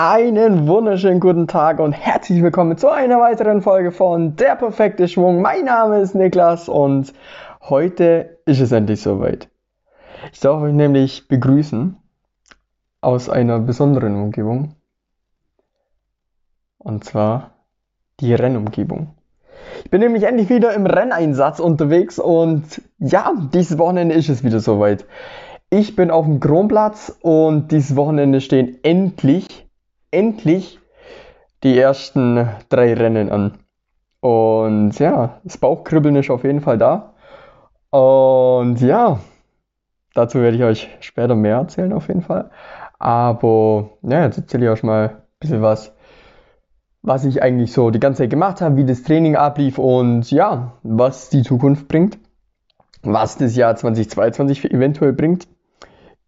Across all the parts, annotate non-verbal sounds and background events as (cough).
Einen wunderschönen guten Tag und herzlich willkommen zu einer weiteren Folge von Der perfekte Schwung. Mein Name ist Niklas und heute ist es endlich soweit. Ich darf euch nämlich begrüßen aus einer besonderen Umgebung. Und zwar die Rennumgebung. Ich bin nämlich endlich wieder im Renneinsatz unterwegs und ja, dieses Wochenende ist es wieder soweit. Ich bin auf dem Kronplatz und dieses Wochenende stehen endlich endlich die ersten drei Rennen an. Und ja, das Bauchkribbeln ist auf jeden Fall da. Und ja, dazu werde ich euch später mehr erzählen auf jeden Fall. Aber ja, jetzt erzähle ich euch mal ein bisschen was, was ich eigentlich so die ganze Zeit gemacht habe, wie das Training ablief und ja, was die Zukunft bringt. Was das Jahr 2022 eventuell bringt.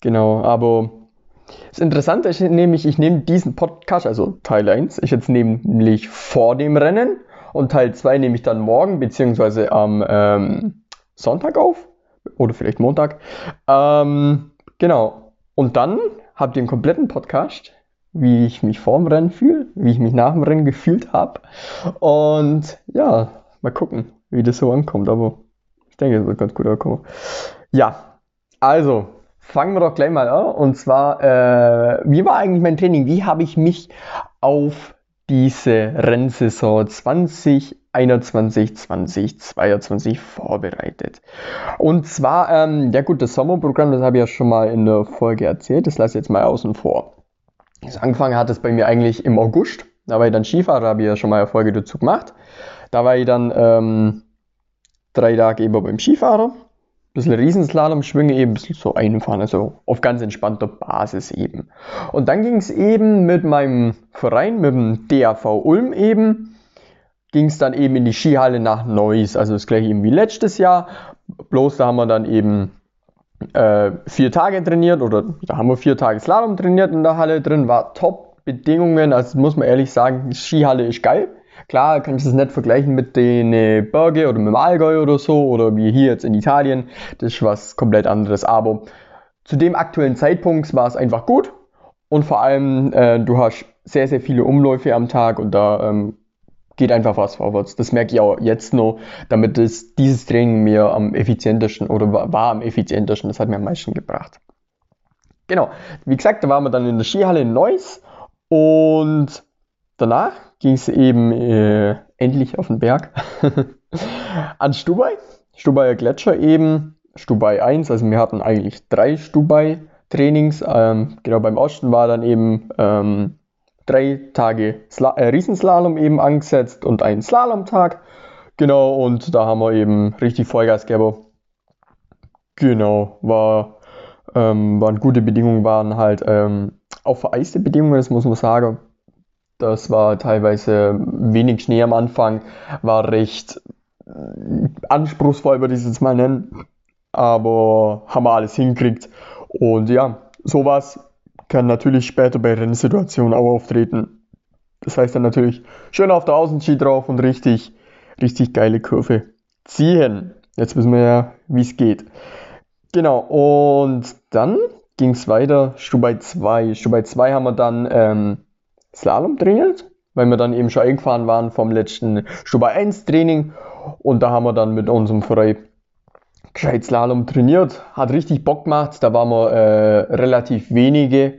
Genau, aber das Interessante ist nämlich, ich nehme diesen Podcast, also Teil 1, ich jetzt nämlich vor dem Rennen und Teil 2 nehme ich dann morgen beziehungsweise am ähm, Sonntag auf oder vielleicht Montag. Ähm, genau. Und dann habt ihr einen kompletten Podcast, wie ich mich vor dem Rennen fühle, wie ich mich nach dem Rennen gefühlt habe. Und ja, mal gucken, wie das so ankommt. Aber ich denke, es wird ganz gut ankommen. Ja, also fangen wir doch gleich mal an. Und zwar, äh, wie war eigentlich mein Training? Wie habe ich mich auf diese Rennsaison 2021, 2022 vorbereitet? Und zwar, ähm, ja gut, das Sommerprogramm, das habe ich ja schon mal in der Folge erzählt. Das lasse ich jetzt mal außen vor. Das angefangen hat es bei mir eigentlich im August. Da war ich dann Skifahrer, habe ich ja schon mal eine Folge dazu gemacht. Da war ich dann ähm, drei Tage eben beim Skifahrer bisschen Riesenslalom schwinge eben ein bisschen so einfahren, also auf ganz entspannter Basis eben. Und dann ging es eben mit meinem Verein, mit dem DAV Ulm eben, ging es dann eben in die Skihalle nach Neuss, also das gleiche eben wie letztes Jahr, bloß da haben wir dann eben äh, vier Tage trainiert oder da haben wir vier Tage Slalom trainiert in der Halle drin, war top Bedingungen, also muss man ehrlich sagen, die Skihalle ist geil. Klar, kann ich das nicht vergleichen mit den äh, Berge oder mit dem Allgäu oder so oder wie hier jetzt in Italien. Das ist was komplett anderes. Aber zu dem aktuellen Zeitpunkt war es einfach gut und vor allem äh, du hast sehr, sehr viele Umläufe am Tag und da ähm, geht einfach was vorwärts. Das merke ich auch jetzt noch, damit es, dieses Training mir am effizientesten oder war am effizientesten. Das hat mir am meisten gebracht. Genau, wie gesagt, da waren wir dann in der Skihalle in Neuss und danach ging es eben äh, endlich auf den Berg (laughs) an Stubai, Stubaier Gletscher eben, Stubai 1, also wir hatten eigentlich drei Stubai-Trainings. Ähm, genau beim Osten war dann eben ähm, drei Tage Sla äh, Riesenslalom eben angesetzt und ein Slalomtag. Genau, und da haben wir eben richtig Vollgas gegeben. Genau, war, ähm, waren gute Bedingungen, waren halt ähm, auch vereiste Bedingungen, das muss man sagen. Das war teilweise wenig Schnee am Anfang, war recht äh, anspruchsvoll, würde ich es jetzt mal nennen. Aber haben wir alles hingekriegt. Und ja, sowas kann natürlich später bei Rennsituationen auch auftreten. Das heißt dann natürlich schön auf der Außenski drauf und richtig, richtig geile Kurve ziehen. Jetzt wissen wir ja, wie es geht. Genau, und dann ging es weiter. Stubai 2. Stubai 2 haben wir dann ähm, Slalom trainiert, weil wir dann eben schon eingefahren waren vom letzten Stubai 1 Training und da haben wir dann mit unserem Verein gescheit Slalom trainiert. Hat richtig Bock gemacht, da waren wir äh, relativ wenige,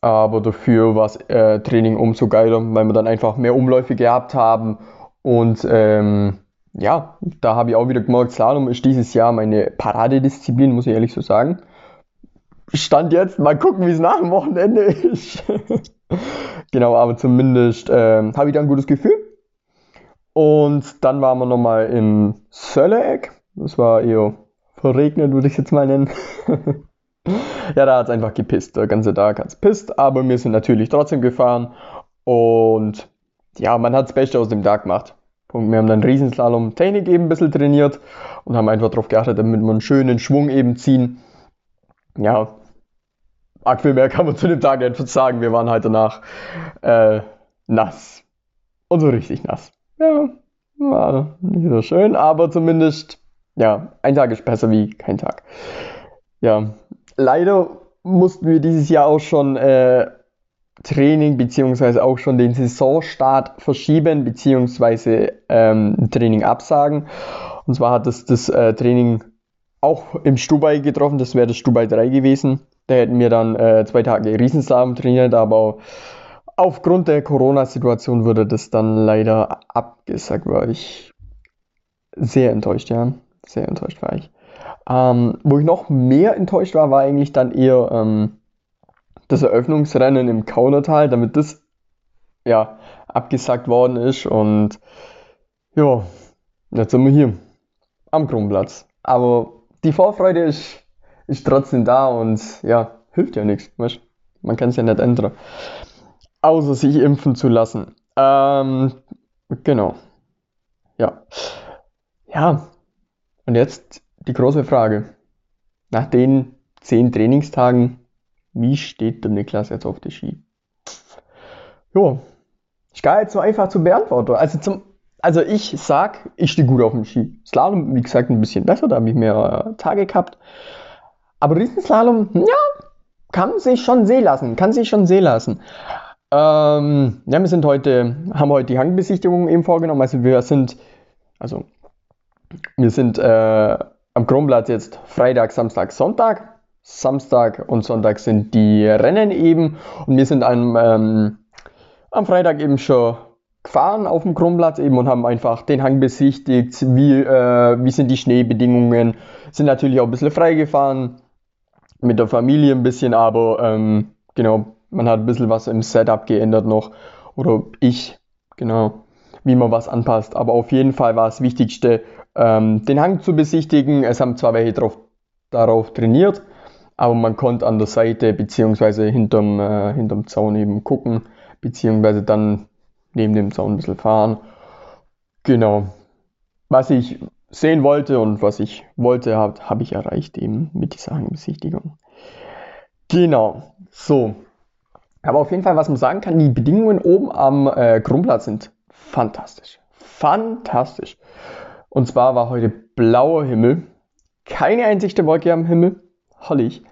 aber dafür war das äh, Training umso geiler, weil wir dann einfach mehr Umläufe gehabt haben und ähm, ja, da habe ich auch wieder gemerkt, Slalom ist dieses Jahr meine Paradedisziplin, muss ich ehrlich so sagen. Stand jetzt, mal gucken, wie es nach dem Wochenende (laughs) ist. Genau, aber zumindest äh, habe ich da ein gutes Gefühl. Und dann waren wir nochmal im Sölleck. Das war eher verregnet, würde ich jetzt mal nennen. (laughs) ja, da hat es einfach gepisst. Der ganze Tag hat es pisst, aber wir sind natürlich trotzdem gefahren. Und ja, man hat das Beste aus dem Tag gemacht. Und wir haben dann Riesenslalom Technik eben ein bisschen trainiert und haben einfach darauf geachtet, damit wir einen schönen Schwung eben ziehen. Ja, arg viel mehr kann man zu dem Tag einfach sagen. Wir waren halt danach äh, nass. Und so richtig nass. Ja, war nicht so schön, aber zumindest, ja, ein Tag ist besser wie kein Tag. Ja, leider mussten wir dieses Jahr auch schon äh, Training beziehungsweise auch schon den Saisonstart verschieben beziehungsweise ähm, Training absagen. Und zwar hat das, das äh, Training auch im Stubai getroffen, das wäre das Stubai 3 gewesen. Da hätten wir dann äh, zwei Tage Riesenslalom trainiert, aber aufgrund der Corona-Situation wurde das dann leider abgesagt, war ich sehr enttäuscht, ja. Sehr enttäuscht war ich. Ähm, wo ich noch mehr enttäuscht war, war eigentlich dann eher ähm, das Eröffnungsrennen im Kaunertal, damit das ja abgesagt worden ist und ja, jetzt sind wir hier am Kronplatz. Aber die Vorfreude ist, ist trotzdem da und ja, hilft ja nichts. Weißt? Man kann es ja nicht ändern. Außer sich impfen zu lassen. Ähm, genau. Ja. Ja. Und jetzt die große Frage. Nach den zehn Trainingstagen, wie steht der Niklas jetzt auf die Ski? Jo, ist gar nicht so einfach zu beantworten. Also zum also ich sag, ich stehe gut auf dem Ski. Slalom, wie gesagt, ein bisschen besser, da habe ich mehr Tage gehabt. Aber Riesenslalom, ja, kann sich schon sehen lassen, kann sich schon sehen lassen. Ähm, ja, wir sind heute, haben heute die Hangbesichtigung eben vorgenommen. Also wir sind, also wir sind äh, am Kronplatz jetzt Freitag, Samstag, Sonntag. Samstag und Sonntag sind die Rennen eben und wir sind am, ähm, am Freitag eben schon gefahren auf dem Kronplatz eben und haben einfach den Hang besichtigt, wie, äh, wie sind die Schneebedingungen, sind natürlich auch ein bisschen frei gefahren, mit der Familie ein bisschen, aber ähm, genau, man hat ein bisschen was im Setup geändert noch, oder ich, genau, wie man was anpasst, aber auf jeden Fall war das Wichtigste, ähm, den Hang zu besichtigen, es haben zwar welche drauf, darauf trainiert, aber man konnte an der Seite beziehungsweise hinterm, äh, hinterm Zaun eben gucken, beziehungsweise dann neben dem Zaun ein bisschen fahren. Genau. Was ich sehen wollte und was ich wollte, habe hab ich erreicht eben mit dieser Hangbesichtigung. Genau. So. Aber auf jeden Fall, was man sagen kann, die Bedingungen oben am äh, Krumplatz sind fantastisch. Fantastisch. Und zwar war heute blauer Himmel. Keine einzige Wolke am Himmel. Herrlich.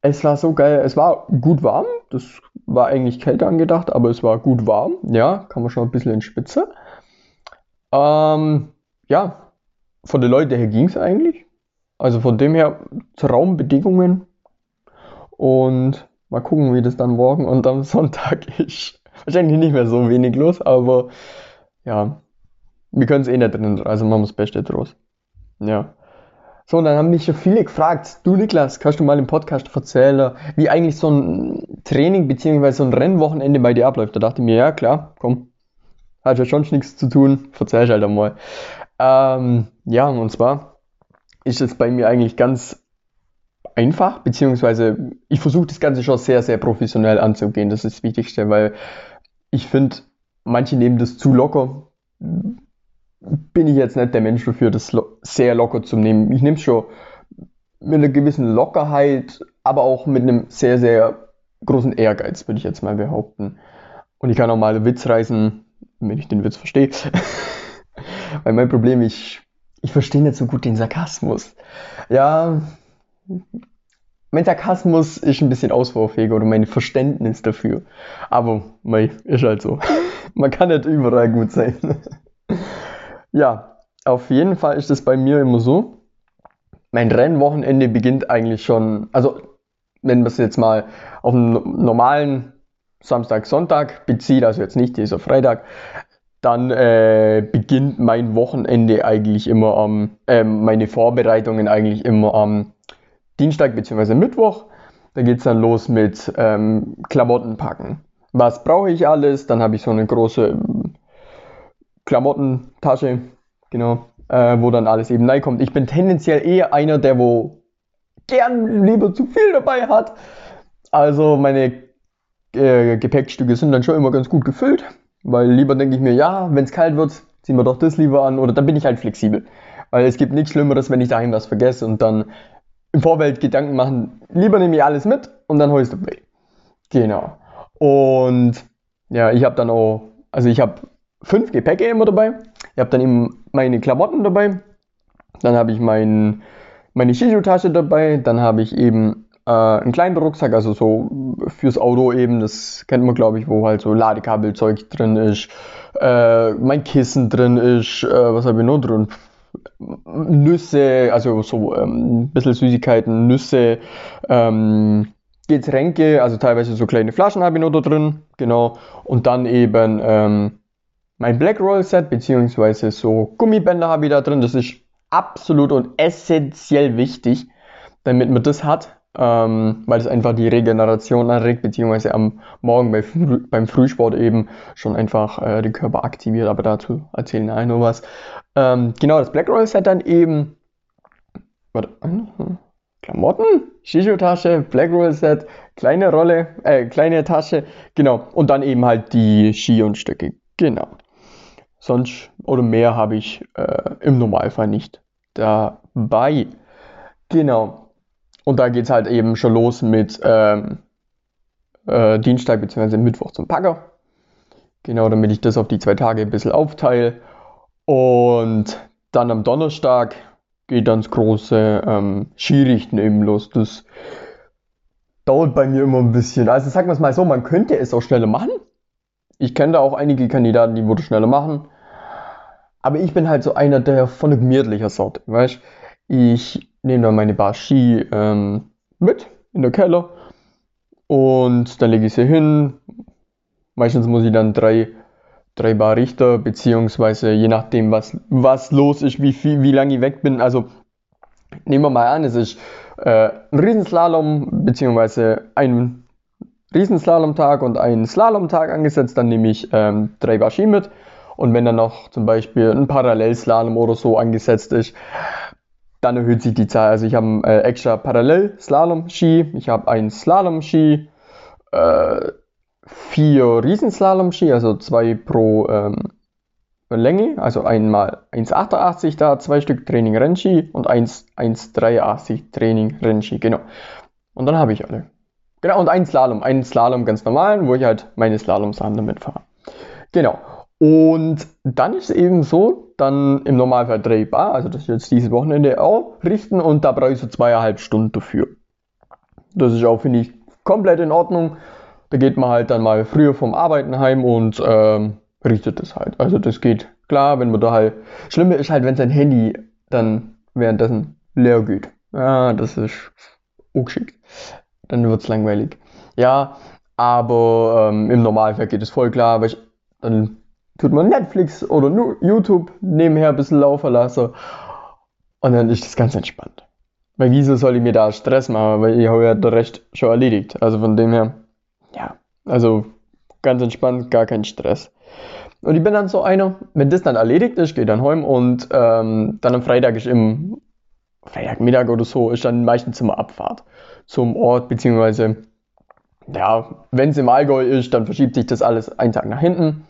Es war so geil. Es war gut warm. Das war eigentlich kälter angedacht, aber es war gut warm. Ja, kann man schon ein bisschen in Spitze. Ähm, ja, von den Leuten her ging es eigentlich. Also von dem her Traumbedingungen. Und mal gucken, wie das dann morgen und am (laughs) Sonntag ist. Wahrscheinlich nicht mehr so wenig los, aber ja, wir können es eh nicht drin, also machen wir das Beste draus. Ja. So, und dann haben mich schon viele gefragt, du Niklas, kannst du mal im Podcast erzählen, wie eigentlich so ein Training bzw. so ein Rennwochenende bei dir abläuft? Da dachte ich mir, ja klar, komm, hat ja schon nichts zu tun, ich halt einmal. Ähm, ja, und zwar ist es bei mir eigentlich ganz einfach, beziehungsweise ich versuche das Ganze schon sehr, sehr professionell anzugehen, das ist das Wichtigste, weil ich finde, manche nehmen das zu locker bin ich jetzt nicht der Mensch dafür, das lo sehr locker zu nehmen. Ich nehme es schon mit einer gewissen Lockerheit, aber auch mit einem sehr, sehr großen Ehrgeiz, würde ich jetzt mal behaupten. Und ich kann auch mal einen Witz reißen, wenn ich den Witz verstehe. (laughs) Weil mein Problem, ich, ich verstehe nicht so gut den Sarkasmus. Ja, mein Sarkasmus ist ein bisschen ausbaufähig oder mein Verständnis dafür. Aber mei, ist halt so. (laughs) Man kann nicht überall gut sein. (laughs) Ja, auf jeden Fall ist es bei mir immer so. Mein Rennwochenende beginnt eigentlich schon, also wenn man es jetzt mal auf einen normalen Samstag, Sonntag bezieht, also jetzt nicht dieser Freitag, dann äh, beginnt mein Wochenende eigentlich immer am, äh, meine Vorbereitungen eigentlich immer am Dienstag bzw. Mittwoch. Da geht es dann los mit ähm, Klamotten packen. Was brauche ich alles? Dann habe ich so eine große Klamottentasche, genau, äh, wo dann alles eben reinkommt. Ich bin tendenziell eher einer, der wo gern lieber zu viel dabei hat. Also meine äh, Gepäckstücke sind dann schon immer ganz gut gefüllt, weil lieber denke ich mir, ja, wenn es kalt wird, ziehen wir doch das lieber an oder dann bin ich halt flexibel. Weil es gibt nichts Schlimmeres, wenn ich daheim was vergesse und dann im Vorfeld Gedanken machen, lieber nehme ich alles mit und dann hol ich es dabei. Genau. Und ja, ich habe dann auch, also ich habe fünf Gepäcke immer dabei. Ich habe dann eben meine Klamotten dabei. Dann habe ich mein, meine Shishu-Tasche dabei. Dann habe ich eben äh, einen kleinen Rucksack, also so fürs Auto eben, das kennt man glaube ich, wo halt so Ladekabelzeug drin ist, äh, mein Kissen drin ist, äh, was habe ich noch drin? Nüsse, also so ähm, ein bisschen Süßigkeiten, Nüsse, ähm, Getränke, also teilweise so kleine Flaschen habe ich noch da drin, genau. Und dann eben ähm, mein Black Roll Set, beziehungsweise so Gummibänder habe ich da drin. Das ist absolut und essentiell wichtig, damit man das hat, ähm, weil es einfach die Regeneration anregt, beziehungsweise am Morgen bei Früh, beim Frühsport eben schon einfach äh, den Körper aktiviert, aber dazu erzählen wir noch was. Ähm, genau, das Black Roll Set dann eben, warte, Klamotten, Shisho-Tasche, Black Roll Set, kleine Rolle, äh, kleine Tasche, genau, und dann eben halt die Ski und Stöcke, genau. Sonst oder mehr habe ich äh, im Normalfall nicht dabei. Genau. Und da geht es halt eben schon los mit ähm, äh, Dienstag bzw. Mittwoch zum Packer. Genau, damit ich das auf die zwei Tage ein bisschen aufteile. Und dann am Donnerstag geht dann das große ähm, Skirichten eben los. Das dauert bei mir immer ein bisschen. Also sagen wir es mal so, man könnte es auch schneller machen. Ich kenne da auch einige Kandidaten, die würde schneller machen. Aber ich bin halt so einer der von gemütlicher Sorte, weißt Ich nehme dann meine Bar Ski ähm, mit in der Keller und dann lege ich sie hin. Meistens muss ich dann drei, drei Bar Richter, beziehungsweise je nachdem, was, was los ist, wie, viel, wie lange ich weg bin. Also nehmen wir mal an, es ist äh, ein Riesenslalom, beziehungsweise ein Riesenslalom-Tag und ein Slalom-Tag angesetzt, dann nehme ich ähm, drei Bar Ski mit. Und wenn dann noch zum Beispiel ein Parallelslalom oder so angesetzt ist, dann erhöht sich die Zahl. Also ich habe einen äh, extra Parallel-Slalom-Ski, ich habe einen Slalom-Ski, äh, vier Riesenslalom-Ski, also zwei pro ähm, Länge, also einmal 1,88 da, zwei Stück Training Rennski und 1,83 Training Rennski, genau. Und dann habe ich alle. Genau, und ein Slalom, einen Slalom ganz normal, wo ich halt meine Slalom-Sachen damit fahre. Genau. Und dann ist es eben so, dann im Normalfall drei Bar, also das ist jetzt dieses Wochenende auch, richten und da brauche ich so zweieinhalb Stunden dafür. Das ist auch, finde ich, komplett in Ordnung. Da geht man halt dann mal früher vom Arbeiten heim und ähm, richtet es halt. Also das geht klar, wenn man da halt. Schlimme ist halt, wenn sein Handy dann währenddessen leer geht. Ja, das ist ungeschickt. Dann wird es langweilig. Ja, aber ähm, im Normalfall geht es voll klar, weil ich dann tut man Netflix oder YouTube nebenher ein bisschen laufen lassen und dann ist das ganz entspannt. Weil wieso soll ich mir da Stress machen, weil ich habe ja der Rest schon erledigt. Also von dem her, ja, also ganz entspannt, gar kein Stress. Und ich bin dann so einer, wenn das dann erledigt ist, gehe dann heim und ähm, dann am Freitag ist im Freitagmittag oder so, ist dann meistens immer Abfahrt zum Ort, beziehungsweise, ja, wenn es im Allgäu ist, dann verschiebt sich das alles einen Tag nach hinten.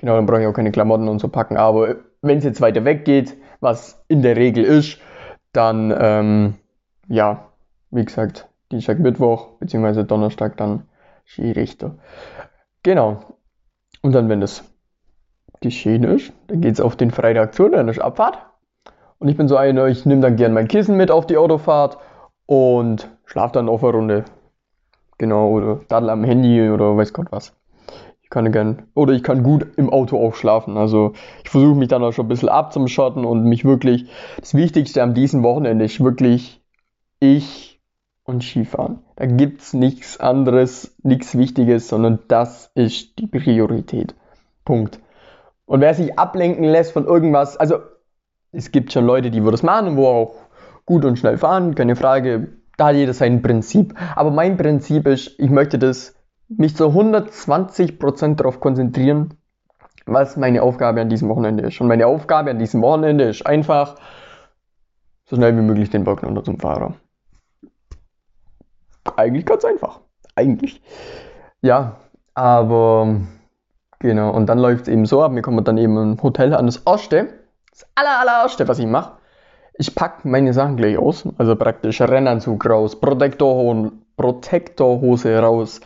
Genau, dann brauche ich auch keine Klamotten und so packen. Aber wenn es jetzt weiter weg geht, was in der Regel ist, dann, ähm, ja, wie gesagt, Dienstag, Mittwoch, beziehungsweise Donnerstag dann Skirichter. Genau. Und dann, wenn das geschehen ist, dann geht es auf den Freitag zu, dann ist Abfahrt. Und ich bin so einer, ich nehme dann gern mein Kissen mit auf die Autofahrt und schlafe dann auf eine Runde. Genau, oder daddel am Handy oder weiß Gott was kann gern, oder ich kann gut im Auto auch schlafen. Also ich versuche mich dann auch schon ein bisschen abzuschotten und mich wirklich, das Wichtigste an diesem Wochenende ist wirklich ich und Skifahren. Da gibt es nichts anderes, nichts Wichtiges, sondern das ist die Priorität. Punkt. Und wer sich ablenken lässt von irgendwas, also es gibt schon Leute, die würden das machen, wo auch gut und schnell fahren, keine Frage, da hat jeder sein Prinzip. Aber mein Prinzip ist, ich möchte das mich zu 120% darauf konzentrieren, was meine Aufgabe an diesem Wochenende ist. Und meine Aufgabe an diesem Wochenende ist einfach, so schnell wie möglich den Berg runter zum Fahrer. Eigentlich ganz einfach. Eigentlich. Ja, aber genau. Und dann läuft es eben so ab. Wir kommen dann eben im Hotel an das erste. Das aller, allererste, was ich mache. Ich packe meine Sachen gleich aus. Also praktisch Rennanzug raus, Protektorhose raus,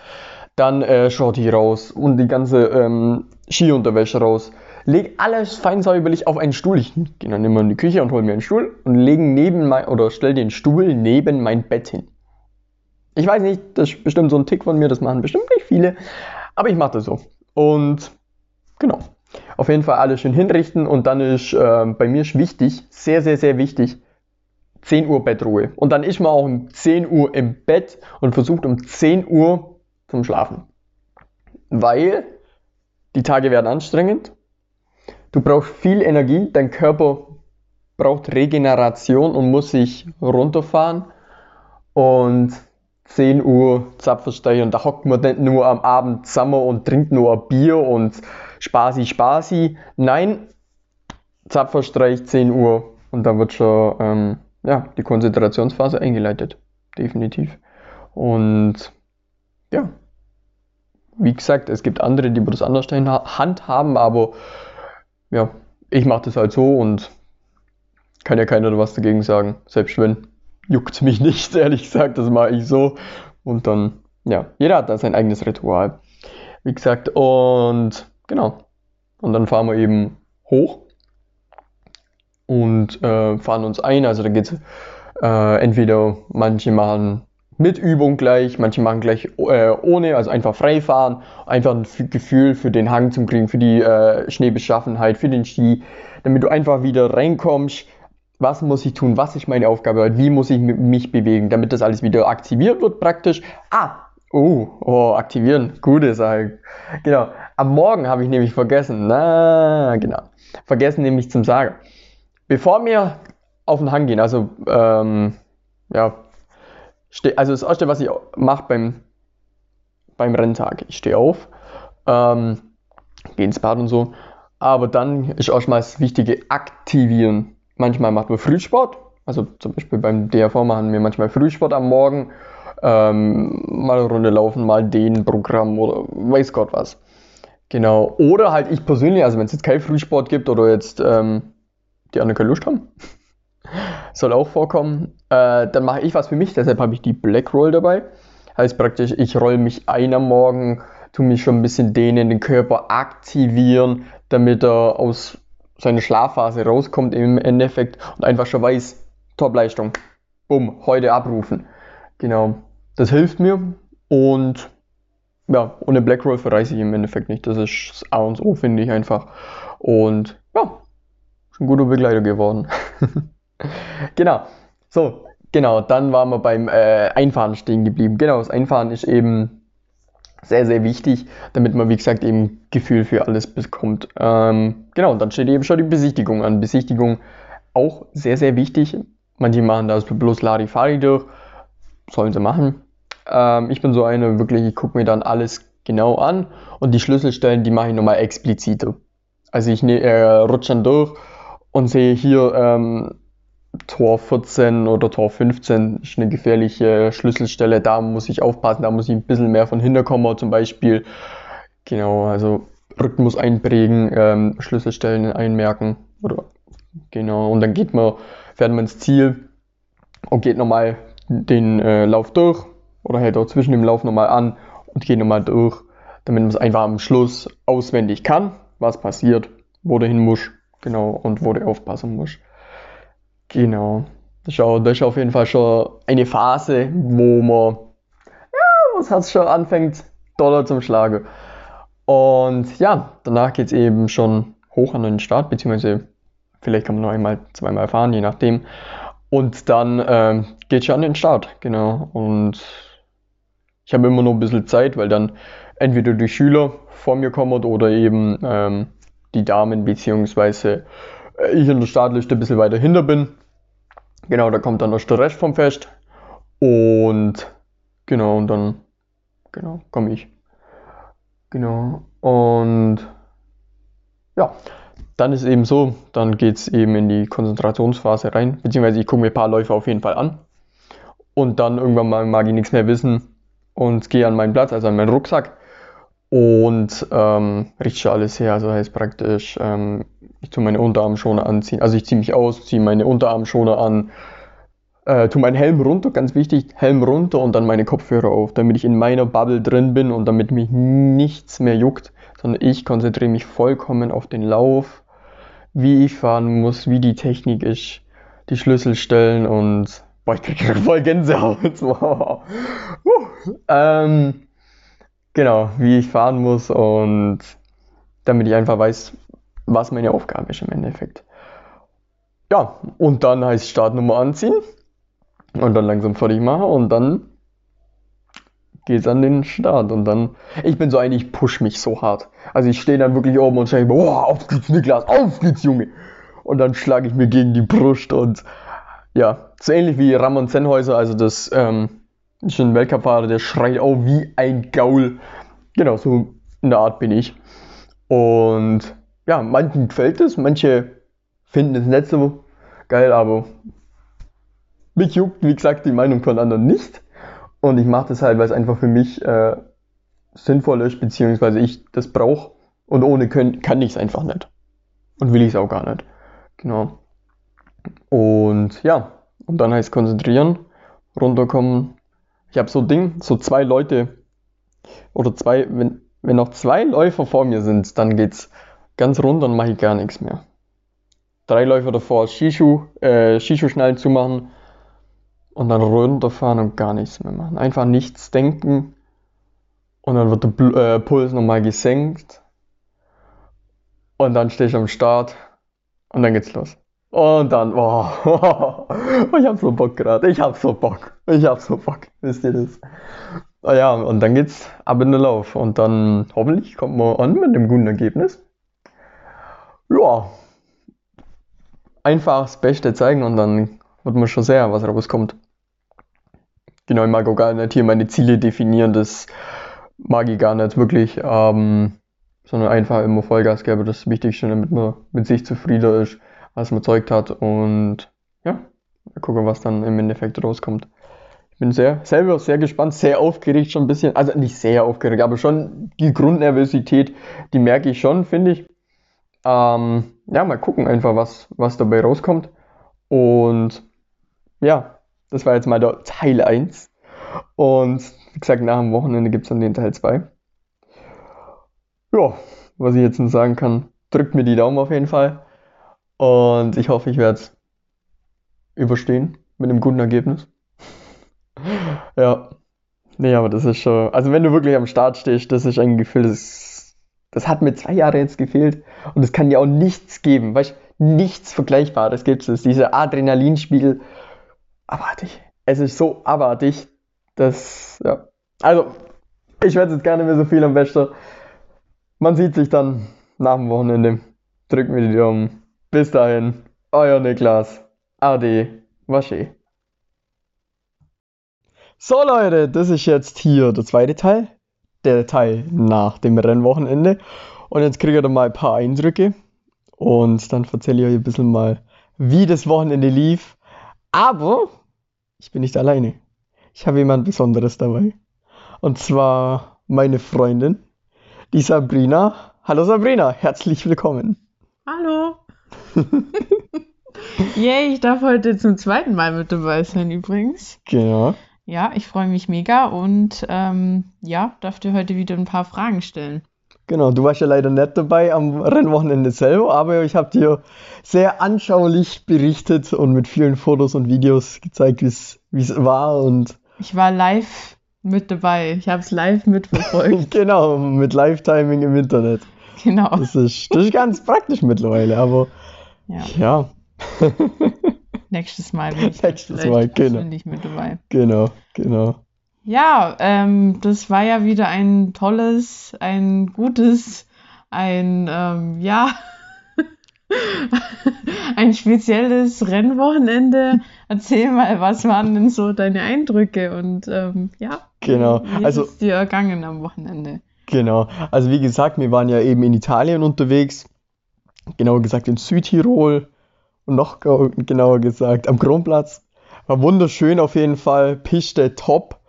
dann äh, Shorty raus und die ganze ähm, Skiunterwäsche raus. Leg alles fein säuberlich auf einen Stuhl. Ich gehe dann immer in die Küche und hole mir einen Stuhl und lege neben mein, oder stell den Stuhl neben mein Bett hin. Ich weiß nicht, das ist bestimmt so ein Tick von mir, das machen bestimmt nicht viele, aber ich mache das so. Und genau. Auf jeden Fall alles schön hinrichten und dann ist äh, bei mir ist wichtig, sehr, sehr, sehr wichtig, 10 Uhr Bettruhe. Und dann ist man auch um 10 Uhr im Bett und versucht um 10 Uhr zum Schlafen. Weil die Tage werden anstrengend. Du brauchst viel Energie, dein Körper braucht Regeneration und muss sich runterfahren. Und 10 Uhr Zapferstei und da hockt man nicht nur am Abend zusammen und trinkt nur ein Bier und Spasi, Spasi. Nein, Zapferstreich 10 Uhr und dann wird schon ähm, ja, die Konzentrationsphase eingeleitet. Definitiv. Und ja, wie gesagt, es gibt andere, die das anders in Hand haben, aber ja, ich mache das halt so und kann ja keiner was dagegen sagen. Selbst wenn, juckt mich (laughs) nicht, ehrlich gesagt, das mache ich so. Und dann, ja, jeder hat da sein eigenes Ritual. Wie gesagt, und genau. Und dann fahren wir eben hoch und äh, fahren uns ein. Also da geht es äh, entweder manche machen mit Übung gleich, manche machen gleich äh, ohne, also einfach frei fahren, einfach ein Gefühl für den Hang zum Kriegen, für die äh, Schneebeschaffenheit, für den Ski, damit du einfach wieder reinkommst. Was muss ich tun? Was ist meine Aufgabe? Wie muss ich mich bewegen, damit das alles wieder aktiviert wird praktisch? Ah, oh, oh aktivieren, gute Sache. Genau. Am Morgen habe ich nämlich vergessen, na, genau, vergessen nämlich zum Sagen. Bevor wir auf den Hang gehen, also ähm, ja, also das erste, was ich mache beim, beim Renntag, ich stehe auf, ähm, gehe ins Bad und so, aber dann ist erstmal das Wichtige aktivieren. Manchmal macht man Frühsport, also zum Beispiel beim DRV machen wir manchmal Frühsport am Morgen, ähm, mal eine Runde laufen, mal den Programm oder weiß Gott was. Genau. Oder halt ich persönlich, also wenn es jetzt kein Frühsport gibt oder jetzt ähm, die anderen keine Lust haben, (laughs) soll auch vorkommen. Äh, dann mache ich was für mich, deshalb habe ich die Black Roll dabei. Heißt praktisch, ich roll mich ein am Morgen, tue mich schon ein bisschen dehnen, den Körper aktivieren, damit er aus seiner Schlafphase rauskommt im Endeffekt und einfach schon weiß, Topleistung, bumm, heute abrufen. Genau, das hilft mir und ja, ohne Black Roll verreise ich im Endeffekt nicht. Das ist das A und O, finde ich einfach. Und ja, schon guter Begleiter geworden. (laughs) genau. So, genau, dann waren wir beim äh, Einfahren stehen geblieben. Genau, das Einfahren ist eben sehr, sehr wichtig, damit man, wie gesagt, eben Gefühl für alles bekommt. Ähm, genau, und dann steht eben schon die Besichtigung an. Besichtigung auch sehr, sehr wichtig. Manche machen das bloß Larifari durch. Sollen sie machen. Ähm, ich bin so eine, wirklich, ich gucke mir dann alles genau an und die Schlüsselstellen, die mache ich nochmal expliziter. Also ich ne, äh, rutsche dann durch und sehe hier ähm, Tor 14 oder Tor 15 ist eine gefährliche Schlüsselstelle. Da muss ich aufpassen, da muss ich ein bisschen mehr von hinterkommen zum Beispiel. Genau, also Rhythmus einprägen, ähm, Schlüsselstellen einmerken. Oder, genau, und dann geht man, fährt man ins Ziel und geht nochmal den äh, Lauf durch oder hält auch zwischen dem Lauf nochmal an und geht nochmal durch, damit man es einfach am Schluss auswendig kann, was passiert, wo du hin musst, genau, und wo du aufpassen musst. Genau. Das ist, auch, das ist auf jeden Fall schon eine Phase, wo man, ja, wo es halt schon anfängt, Dollar zum Schlagen. Und ja, danach geht es eben schon hoch an den Start, beziehungsweise vielleicht kann man noch einmal, zweimal fahren, je nachdem. Und dann ähm, geht es schon an den Start, genau. Und ich habe immer noch ein bisschen Zeit, weil dann entweder die Schüler vor mir kommen oder eben ähm, die Damen, beziehungsweise äh, ich in der Startliste ein bisschen weiter hinter bin. Genau, da kommt dann noch der Rest vom Fest. Und genau, und dann genau, komme ich. Genau. Und ja, dann ist eben so, dann geht es eben in die Konzentrationsphase rein, beziehungsweise ich gucke mir ein paar Läufe auf jeden Fall an. Und dann irgendwann mal mag ich nichts mehr wissen und gehe an meinen Platz, also an meinen Rucksack und ähm, richte alles her. Also heißt praktisch, ähm, ich tue meine Unterarmschoner anziehen. Also ich ziehe mich aus, ziehe meine Unterarmschoner an, äh, tue meinen Helm runter, ganz wichtig, Helm runter und dann meine Kopfhörer auf, damit ich in meiner Bubble drin bin und damit mich nichts mehr juckt, sondern ich konzentriere mich vollkommen auf den Lauf, wie ich fahren muss, wie die Technik ist, die Schlüsselstellen und Boah, ich krieg (laughs) voll Gänsehaut. (laughs) Wow. Uh, ähm, genau, wie ich fahren muss und damit ich einfach weiß, was meine Aufgabe ist im Endeffekt. Ja, und dann heißt Startnummer anziehen und dann langsam fertig machen und dann geht's an den Start und dann, ich bin so ein, ich push mich so hart. Also ich stehe dann wirklich oben und sage, boah, auf geht's Niklas, auf geht's Junge. Und dann schlage ich mir gegen die Brust und ja, so ähnlich wie Ramon Sennhäuser, also das ähm, ist ein Weltcup-Fahrer, der schreit auch wie ein Gaul. Genau, so in der Art bin ich. Und ja, manchen gefällt es, manche finden es nicht so geil, aber mich juckt, wie gesagt, die Meinung von anderen nicht. Und ich mache das halt, weil es einfach für mich äh, sinnvoll ist, beziehungsweise ich das brauche. Und ohne können, kann ich es einfach nicht. Und will ich es auch gar nicht. Genau. Und ja, und dann heißt konzentrieren, runterkommen. Ich habe so Ding, so zwei Leute oder zwei, wenn, wenn noch zwei Läufer vor mir sind, dann geht's ganz runter und mache ich gar nichts mehr. Drei Läufer davor Shishu, äh, Shishu-Schnallen zumachen und dann runterfahren und gar nichts mehr machen. Einfach nichts denken und dann wird der Bl äh, Puls nochmal gesenkt und dann stehe ich am Start und dann geht's los. Und dann, oh, (laughs) ich hab so Bock gerade. Ich hab so Bock. Ich hab so Bock. Wisst ihr das? Ah ja, und dann geht's ab in den Lauf. Und dann hoffentlich kommt man an mit einem guten Ergebnis. Ja. Einfach das Beste zeigen und dann wird man schon sehen, was rauskommt. Genau, ich mag auch gar nicht hier meine Ziele definieren. Das mag ich gar nicht wirklich. Ähm, sondern einfach immer Vollgas geben. Das Wichtigste, damit man mit sich zufrieden ist was man erzeugt hat und ja, mal gucken, was dann im Endeffekt rauskommt. Ich bin sehr, selber sehr gespannt, sehr aufgeregt schon ein bisschen, also nicht sehr aufgeregt, aber schon die Grundnervosität, die merke ich schon, finde ich. Ähm, ja, mal gucken einfach, was, was dabei rauskommt. Und ja, das war jetzt mal der Teil 1. Und wie gesagt, nach dem Wochenende gibt es dann den Teil 2. Ja, was ich jetzt noch sagen kann, drückt mir die Daumen auf jeden Fall. Und ich hoffe, ich werde es überstehen mit einem guten Ergebnis. (laughs) ja. Nee, aber das ist schon. Also, wenn du wirklich am Start stehst, das ist ein Gefühl, das, das hat mir zwei Jahre jetzt gefehlt. Und es kann dir auch nichts geben. Weißt nichts Vergleichbares gibt es. Dieser Adrenalinspiegel. Abartig. Es ist so abartig, dass. Ja. Also, ich werde jetzt gerne mehr so viel am besten. Man sieht sich dann nach dem Wochenende. Drück mir die Daumen. Bis dahin, euer Niklas. Ade, wasche. So Leute, das ist jetzt hier der zweite Teil. Der Teil nach dem Rennwochenende. Und jetzt kriegt ihr mal ein paar Eindrücke. Und dann erzähle ich euch ein bisschen mal, wie das Wochenende lief. Aber ich bin nicht alleine. Ich habe jemand Besonderes dabei. Und zwar meine Freundin, die Sabrina. Hallo Sabrina, herzlich willkommen. Hallo. (laughs) Yay, ich darf heute zum zweiten Mal mit dabei sein übrigens. Genau. Ja, ich freue mich mega und ähm, ja, darf dir heute wieder ein paar Fragen stellen. Genau, du warst ja leider nicht dabei am Rennwochenende selber, aber ich habe dir sehr anschaulich berichtet und mit vielen Fotos und Videos gezeigt, wie es war und ich war live mit dabei. Ich habe es live mitverfolgt. (laughs) genau, mit Live-Timing im Internet. Genau. Das ist, das ist ganz praktisch mittlerweile, aber ja. ja. (laughs) Nächstes Mal bin ich Nächstes Mal, genau. mit dabei. Genau, genau. Ja, ähm, das war ja wieder ein tolles, ein gutes, ein, ähm, ja, (laughs) ein spezielles Rennwochenende. Erzähl mal, was waren denn so deine Eindrücke und ähm, ja, genau. wie also, ist dir ergangen am Wochenende? Genau, also wie gesagt, wir waren ja eben in Italien unterwegs, genauer gesagt in Südtirol und noch genauer gesagt am Kronplatz. War wunderschön auf jeden Fall, Piste top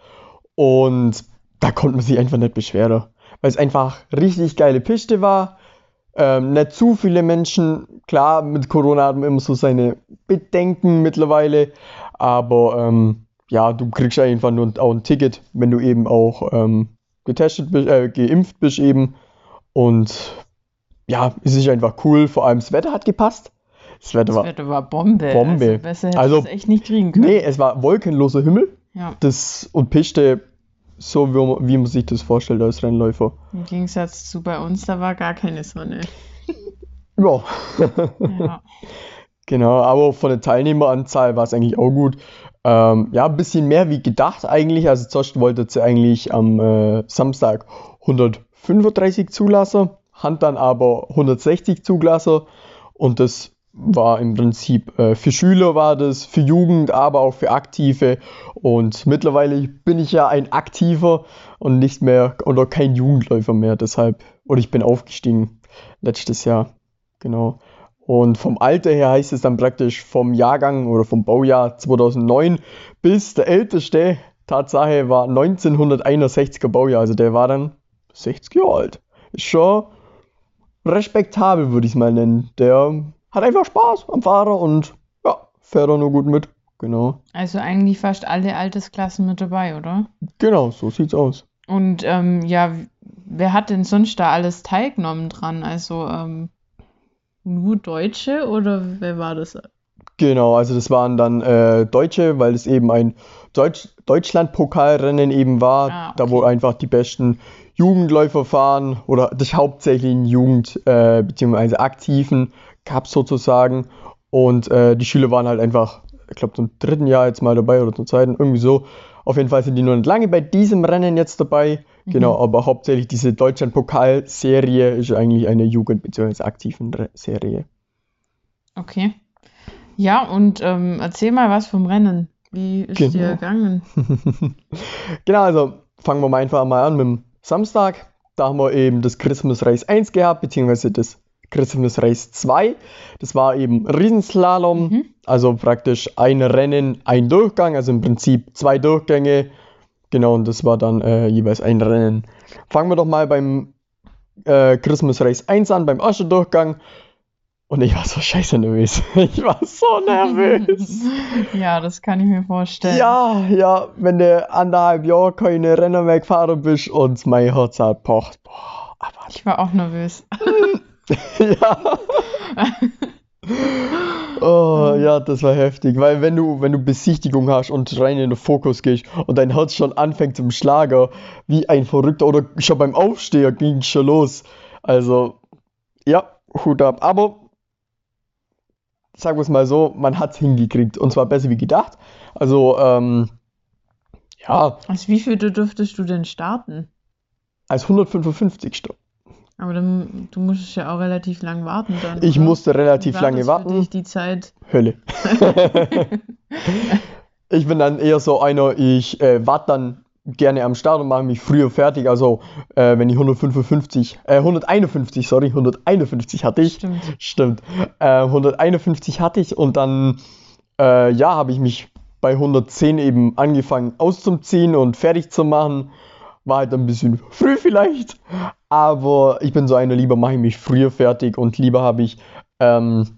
und da konnte man sich einfach nicht beschweren, weil es einfach richtig geile Piste war. Ähm, nicht zu viele Menschen, klar, mit Corona hat man immer so seine Bedenken mittlerweile, aber ähm, ja, du kriegst einfach nur auch ein Ticket, wenn du eben auch ähm, getestet bist, äh, geimpft bist eben. Und ja, es ist einfach cool. Vor allem das Wetter hat gepasst. Das Wetter Das war. Wetter war Bombe. Bombe. Also besser hätte Also, es echt nicht kriegen können. Nee, es war wolkenloser Himmel. Ja, Das und Piste so, wie man, wie man sich das vorstellt als Rennläufer. im Gegensatz zu bei uns, da war gar keine Sonne. (laughs) Ja. Ja. Genau, aber von der Teilnehmeranzahl war es eigentlich auch gut. Ähm, ja, ein bisschen mehr wie gedacht eigentlich. Also zuerst wollte sie eigentlich am äh, Samstag 135 zulassen, hat dann aber 160 zugelassen und das war im Prinzip äh, für Schüler war das, für Jugend, aber auch für Aktive und mittlerweile bin ich ja ein Aktiver und nicht mehr oder kein Jugendläufer mehr, deshalb, oder ich bin aufgestiegen letztes Jahr, genau. Und vom Alter her heißt es dann praktisch vom Jahrgang oder vom Baujahr 2009 bis der älteste, Tatsache war 1961er Baujahr, also der war dann 60 Jahre alt. Ist schon respektabel, würde ich es mal nennen. Der hat einfach Spaß am Fahrer und ja, fährt auch nur gut mit. Genau. Also eigentlich fast alle Altersklassen mit dabei, oder? Genau, so sieht's aus. Und ähm, ja, wer hat denn sonst da alles teilgenommen dran? Also ähm, nur Deutsche oder wer war das? Genau, also das waren dann äh, Deutsche, weil es eben ein Deutsch Deutschland-Pokalrennen eben war, Ah, da wo okay. einfach die besten Jugendläufer fahren oder das hauptsächlich in Jugend äh, bzw. Aktiven gab sozusagen und äh, die Schüler waren halt einfach, ich glaube zum dritten Jahr jetzt mal dabei oder zum zweiten, irgendwie so. Auf jeden Fall sind die nur nicht lange bei diesem Rennen jetzt dabei. Genau, aber hauptsächlich diese Deutschland-Pokal-Serie ist eigentlich eine Jugend- bzw. aktiven Re- Serie. Okay. Ja, und ähm, erzähl mal was vom Rennen. Wie ist Genau. dir gegangen? (laughs) Genau, also fangen wir mal einfach mal an mit dem Samstag. Da haben wir eben das Christmas Race 1 gehabt, beziehungsweise das Christmas Race 2. Das war eben Riesenslalom, Mhm. also praktisch ein Rennen, ein Durchgang, also im Prinzip zwei Durchgänge. Genau, und das war dann äh, jeweils ein Rennen. Fangen wir doch mal beim äh, Christmas Race 1 an, beim ersten Durchgang. Und ich war so scheiße nervös. (laughs) Ich war so nervös. (laughs) Ja, das kann ich mir vorstellen. Ja, ja, wenn du anderthalb Jahre keine Rennen mehr gefahren bist und mein Herz hat pocht. Boah, aber Ich war auch nervös. (laughs) ja. Oh, ja, das war heftig, weil wenn du, wenn du Besichtigung hast und rein in den Fokus gehst und dein Herz schon anfängt zum Schlager, wie ein Verrückter oder schon beim Aufsteher ging es schon los. Also, ja, Hut ab. Aber, sagen wir es mal so, man hat es hingekriegt und zwar besser wie gedacht. Also, ähm, ja, Als wie viel dürftest du denn starten? als 155. Aber dann, du musstest ja auch relativ lang warten dann. Ich oder? musste relativ lange das für warten. dich, die Zeit. Hölle. (laughs) (laughs) ich bin dann eher so einer, ich äh, warte dann gerne am Start und mache mich früher fertig. Also, äh, wenn ich 155, äh, 151, sorry, 151 hatte ich. Stimmt. Stimmt. Äh, 151 hatte ich und dann, äh, ja, habe ich mich bei 110 eben angefangen auszuziehen und fertig zu machen. War halt ein bisschen früh vielleicht, aber ich bin so einer, lieber mache ich mich früher fertig und lieber habe ich ähm,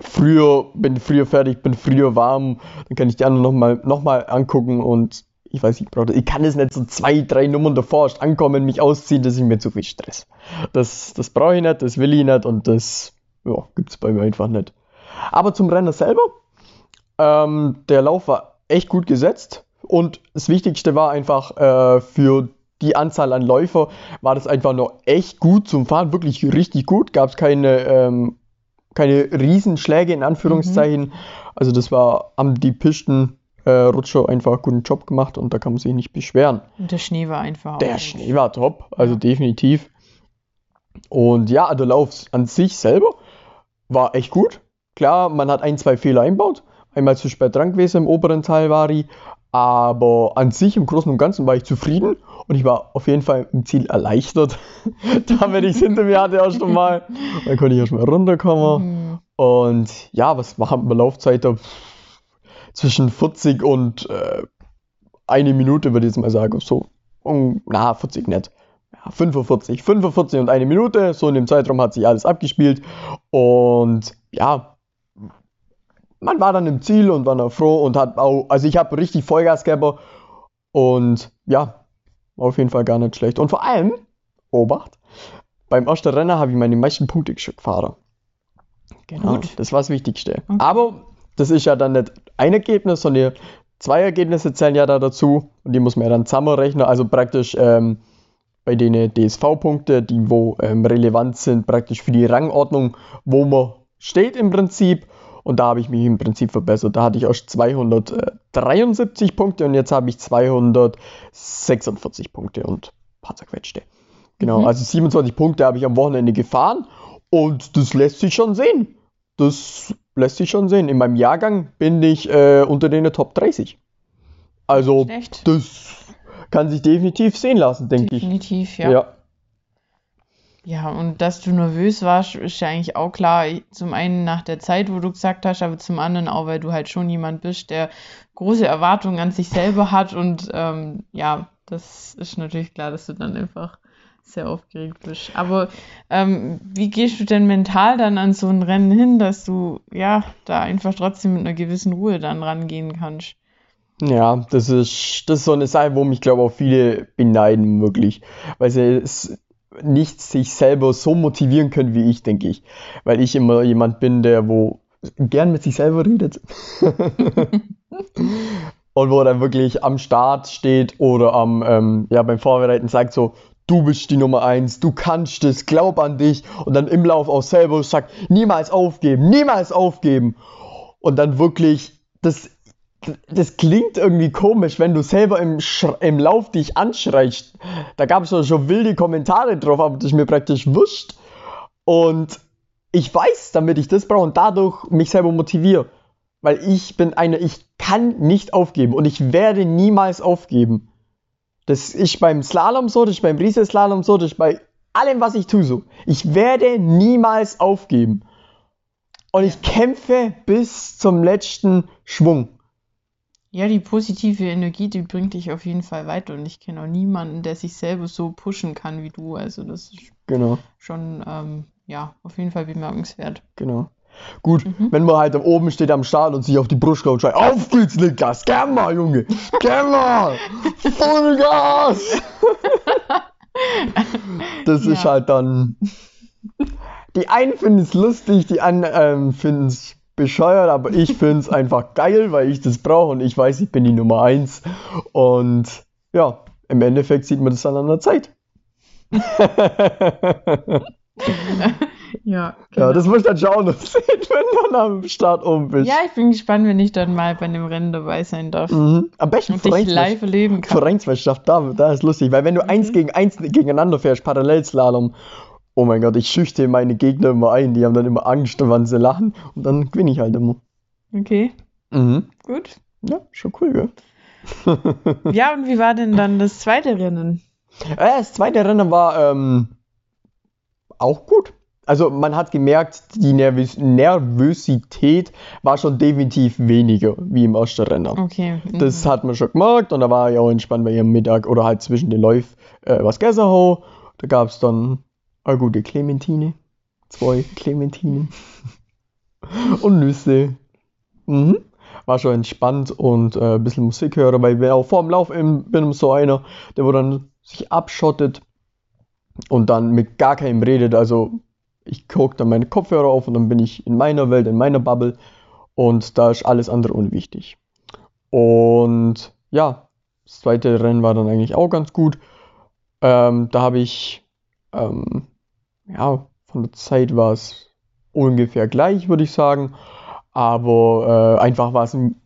früher, bin früher fertig, bin früher warm, dann kann ich die anderen nochmal noch mal angucken und ich weiß nicht, Bruder, ich kann es nicht so zwei, drei Nummern davor ankommen, mich ausziehen, das ist mir zu viel Stress. Das, das brauche ich nicht, das will ich nicht und das ja, gibt es bei mir einfach nicht. Aber zum Rennen selber, ähm, der Lauf war echt gut gesetzt und das Wichtigste war einfach äh, für die Anzahl an Läufer war das einfach noch echt gut zum Fahren, wirklich richtig gut. Gab es keine, ähm, keine Riesenschläge in Anführungszeichen. Also das war, haben die Pisten äh, Rutscher einfach einen guten Job gemacht und da kann man sich nicht beschweren. Und der Schnee war einfach. Der Schnee war top, also definitiv. Und ja, der Lauf an sich selber war echt gut. Klar, man hat ein, zwei Fehler einbaut. Einmal zu spät dran gewesen im oberen Teil war ich. Aber an sich im Großen und Ganzen war ich zufrieden und ich war auf jeden Fall im Ziel erleichtert. (laughs) da, wenn ich es hinter mir hatte, erst einmal. (laughs) Dann konnte ich erst mal runterkommen. Mhm. Und ja, was machen wir Laufzeit da? Zwischen 40 und äh, eine Minute, würde ich jetzt mal sagen. So, um, na, 40 nicht. Ja, 45. 45 und eine Minute. So in dem Zeitraum hat sich alles abgespielt. Und ja, man war dann im Ziel und war dann froh und hat auch, also ich habe richtig Vollgas gegeben. Und ja, war auf jeden Fall gar nicht schlecht. Und vor allem, Obacht, beim ersten Renner habe ich meine meisten Punkte schon gefahren. Genau, Gut. das war das Wichtigste. Okay. Aber das ist ja dann nicht ein Ergebnis, sondern zwei Ergebnisse zählen ja da dazu und die muss man ja dann zusammenrechnen. Also praktisch ähm, bei den DSV-Punkte, die wo ähm, relevant sind, praktisch für die Rangordnung, wo man steht im Prinzip. Und da habe ich mich im Prinzip verbessert. Da hatte ich erst 273 Punkte und jetzt habe ich 246 Punkte und ein paar zerquetschte. Genau, Mhm. also 27 Punkte habe ich am Wochenende gefahren und das lässt sich schon sehen. Das lässt sich schon sehen. In meinem Jahrgang bin ich äh, unter den Top 30. Also, Schlecht. das kann sich definitiv sehen lassen, denke ich. Definitiv, Ja. ja. Ja, und dass du nervös warst, ist ja eigentlich auch klar. Zum einen nach der Zeit, wo du gesagt hast, aber zum anderen auch, weil du halt schon jemand bist, der große Erwartungen an sich selber hat. Und ähm, ja, das ist natürlich klar, dass du dann einfach sehr aufgeregt bist. Aber ähm, wie gehst du denn mental dann an so ein Rennen hin, dass du ja da einfach trotzdem mit einer gewissen Ruhe dann rangehen kannst? Ja, das ist, das ist so eine Sache, wo mich, glaube ich, auch viele beneiden, wirklich. Weil sie es nicht sich selber so motivieren können wie ich, denke ich. Weil ich immer jemand bin, der wo gern mit sich selber redet. (laughs) Und wo er dann wirklich am Start steht oder am, ähm, ja, beim Vorbereiten sagt so, du bist die Nummer eins, du kannst es, glaub an dich. Und dann im Lauf auch selber sagt, niemals aufgeben, niemals aufgeben. Und dann wirklich, das, das klingt irgendwie komisch, wenn du selber im, im Lauf dich anschreist. Da gab es schon wilde Kommentare drauf, aber das ist mir praktisch wurscht. Und ich weiß, damit ich das brauche und dadurch mich selber motiviere. Weil ich bin einer, ich kann nicht aufgeben und ich werde niemals aufgeben. Das ist beim Slalom so, das ist beim Riesenslalom so, das ist bei allem, was ich tue so. Ich werde niemals aufgeben. Und ich kämpfe bis zum letzten Schwung. Ja, die positive Energie, die bringt dich auf jeden Fall weiter. Und ich kenne auch niemanden, der sich selber so pushen kann wie du. Also das ist Genau, schon, ähm, ja, auf jeden Fall bemerkenswert. genau. Gut, Mhm. wenn man halt oben steht am Start und sich auf die Brust klaut und schreit, auf geht's, Niklas, gern mal, Junge, gern mal, Vollgas. (laughs) das ist Ja. halt dann, die einen finden es lustig, die anderen ähm, finden es bescheuert, aber ich finde es (laughs) einfach geil, weil ich das brauche und ich weiß, ich bin die Nummer eins und ja, im Endeffekt sieht man das dann an der Zeit. (laughs) Ja, Ja, genau. das muss ich dann schauen und (laughs) sehen, wenn du am Start oben bist. Ja, ich bin gespannt, wenn ich dann mal bei einem Rennen dabei sein darf Mhm. Am besten und dich live erleben kann. Vereinsmeisterschaft, da, da ist lustig, weil wenn du eins gegen eins gegeneinander fährst, Parallelslalom, oh mein Gott, ich schüchte meine Gegner immer ein, die haben dann immer Angst, wenn sie lachen und dann gewinne ich halt immer. Okay, Mhm. gut. Ja, schon cool, gell? (laughs) Ja, und wie war denn dann das zweite Rennen? Äh, Das zweite Rennen war ähm, auch gut. Also man hat gemerkt, die Nervös Nervosität war schon definitiv weniger wie im ersten Rennen. Okay. mhm. Das hat man schon gemerkt und da war ich auch entspannt bei ihrem Mittag oder halt zwischen den Läufen äh, was gegessen habe. Da gab es dann eine gute Clementine, zwei Clementinen (laughs) und Nüsse. Mhm. War schon entspannt und äh, ein bisschen Musik hören, weil ich bin auch vor dem Lauf im, bin so einer, der wo dann sich abschottet und dann mit gar keinem redet. Also ich gucke dann meine Kopfhörer auf und dann bin ich in meiner Welt, in meiner Bubble und da ist alles andere unwichtig. Und ja, das zweite Rennen war dann eigentlich auch ganz gut. Ähm, da habe ich, ähm, ja, von der Zeit war es ungefähr gleich, würde ich sagen. Aber äh, einfach war es ein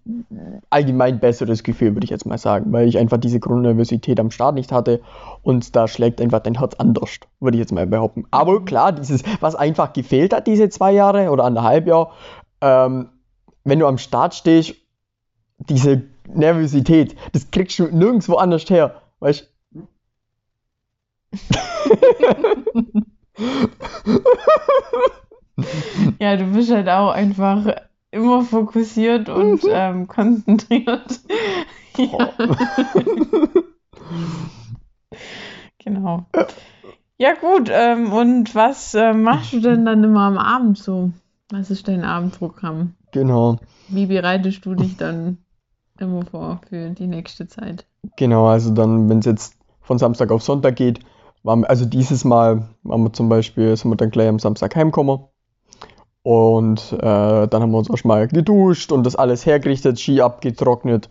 allgemein besseres Gefühl, würde ich jetzt mal sagen, weil ich einfach diese Grundnervosität am Start nicht hatte und da schlägt einfach dein Herz anders, würde ich jetzt mal behaupten. Aber klar, dieses, was einfach gefehlt hat, diese zwei Jahre oder anderthalb Jahre, ähm, wenn du am Start stehst, diese Nervosität, das kriegst du nirgendwo anders her, weißt (laughs) Ja, du bist halt auch einfach immer fokussiert und Mhm. ähm, konzentriert. (laughs) ja. (laughs) Genau. Ja, gut. Ähm, und was äh, machst du denn dann immer am Abend so? Was ist dein Abendprogramm? Genau, Wie bereitest du dich dann immer vor für die nächste Zeit? genau, also dann, wenn es jetzt von Samstag auf Sonntag geht, waren wir, also dieses Mal waren wir zum Beispiel, sind wir dann gleich am Samstag heimgekommen Und äh, dann haben wir uns auch schon mal geduscht und das alles hergerichtet, Ski abgetrocknet.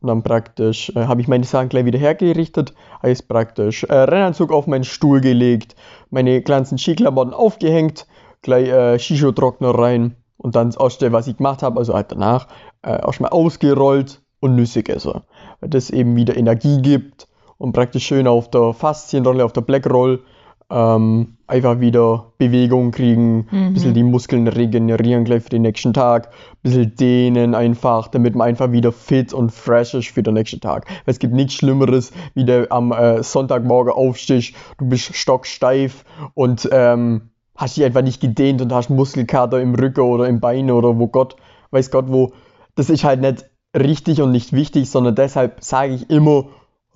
Und dann praktisch äh, habe ich meine Sachen gleich wieder hergerichtet. Heißt praktisch äh, Rennanzug auf meinen Stuhl gelegt, meine ganzen Skiklamotten aufgehängt, gleich äh, Skischuhtrockner rein und dann das Ausstellen, was ich gemacht habe, also halt danach, äh, auch schon mal ausgerollt und Nüsse gegessen. Weil das eben wieder Energie gibt und praktisch schön auf der Faszienrolle, auf der Blackroll ähm, einfach wieder Bewegung kriegen, ein Mhm. bisschen die Muskeln regenerieren gleich für den nächsten Tag, ein bisschen dehnen einfach, damit man einfach wieder fit und fresh ist für den nächsten Tag. Weil es gibt nichts Schlimmeres, wie du am äh, Sonntagmorgen aufstehst, du bist stocksteif und ähm, hast dich einfach nicht gedehnt und hast Muskelkater im Rücken oder im Bein oder wo Gott, weiß Gott wo. Das ist halt nicht richtig und nicht wichtig, sondern deshalb sage ich immer,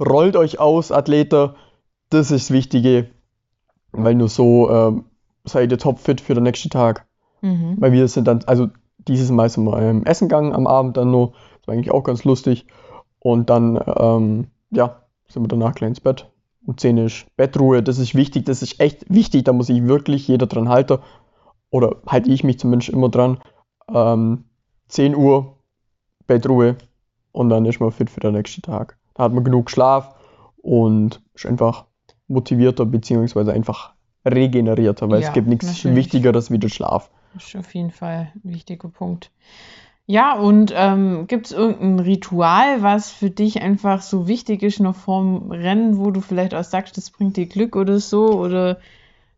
rollt euch aus, Athleter, das ist das Wichtige, weil nur so ähm, seid ihr topfit für den nächsten Tag. Mhm. Weil wir sind dann, also dieses Mal sind wir ähm, essen gegangen am Abend dann nur, das war eigentlich auch ganz lustig. Und dann, ähm, ja, sind wir danach gleich ins Bett. Um 10 ist Bettruhe, das ist wichtig, das ist echt wichtig, da muss sich wirklich jeder dran halten. Oder halte ich mich zumindest immer dran. Ähm, 10 Uhr Bettruhe und dann ist man fit für den nächsten Tag. Da hat man genug Schlaf und ist einfach motivierter beziehungsweise einfach regenerierter, weil Ja, es gibt nichts natürlich. Wichtigeres wie der Schlaf. Das ist auf jeden Fall ein wichtiger Punkt. Ja, und ähm, gibt es irgendein Ritual, was für dich einfach so wichtig ist noch vorm Rennen, wo du vielleicht auch sagst, das bringt dir Glück oder so? Oder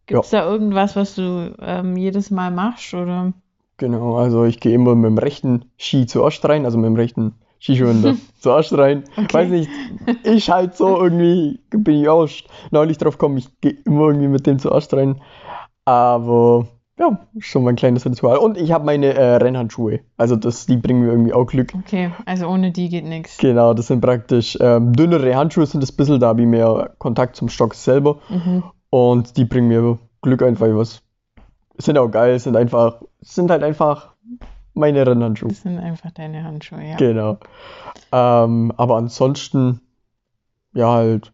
gibt es da irgendwas, was du ähm, jedes Mal machst? Oder? Genau, also ich gehe immer mit dem rechten Ski zuerst rein, also mit dem rechten Skischuh zuerst (laughs) rein. Okay. Weiß nicht, ich halt so irgendwie, bin ich auch neulich drauf gekommen, ich gehe immer irgendwie mit dem zuerst rein. Aber ja, schon mein kleines Ritual. Und ich habe meine äh, Rennhandschuhe. Also das, die bringen mir irgendwie auch Glück. Okay, also ohne die geht nichts. Genau, das sind praktisch ähm, dünnere Handschuhe, sind das bisschen, da habe ich mehr Kontakt zum Stock selber. Mhm. Und die bringen mir Glück einfach, was sind auch geil, sind einfach, sind halt einfach meine Rennhandschuhe. Das sind einfach deine Handschuhe, ja. Genau. Ähm, aber ansonsten, ja, halt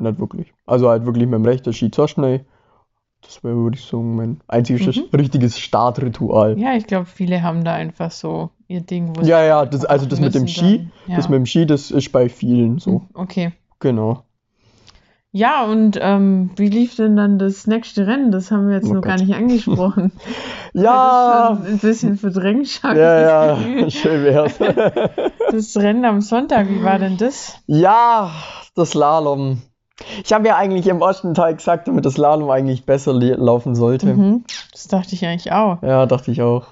nicht wirklich. Also halt wirklich mit dem rechten Ski zuerst rein. Das wäre, würde ich sagen, mein einziges Mhm. richtiges Startritual. Ja, ich glaube, viele haben da einfach so ihr Ding, wo sie Ja, ja, das, also das mit dem Ski, dann. Ja. das mit dem Ski, das ist bei vielen so. Mhm, Okay. Genau. Ja, und ähm, wie lief denn dann das nächste Rennen? Das haben wir jetzt Oh noch gar Gott. nicht angesprochen. (laughs) Ja, Das ein bisschen verdrängt, ja, ja, (laughs) schön wär's. (laughs) Das Rennen am Sonntag, wie war denn das? Ja, das Slalom. Ich habe ja eigentlich im ersten Teil gesagt, damit das Slalom eigentlich besser laufen sollte. Mhm. Das dachte ich eigentlich auch. Ja, dachte ich auch.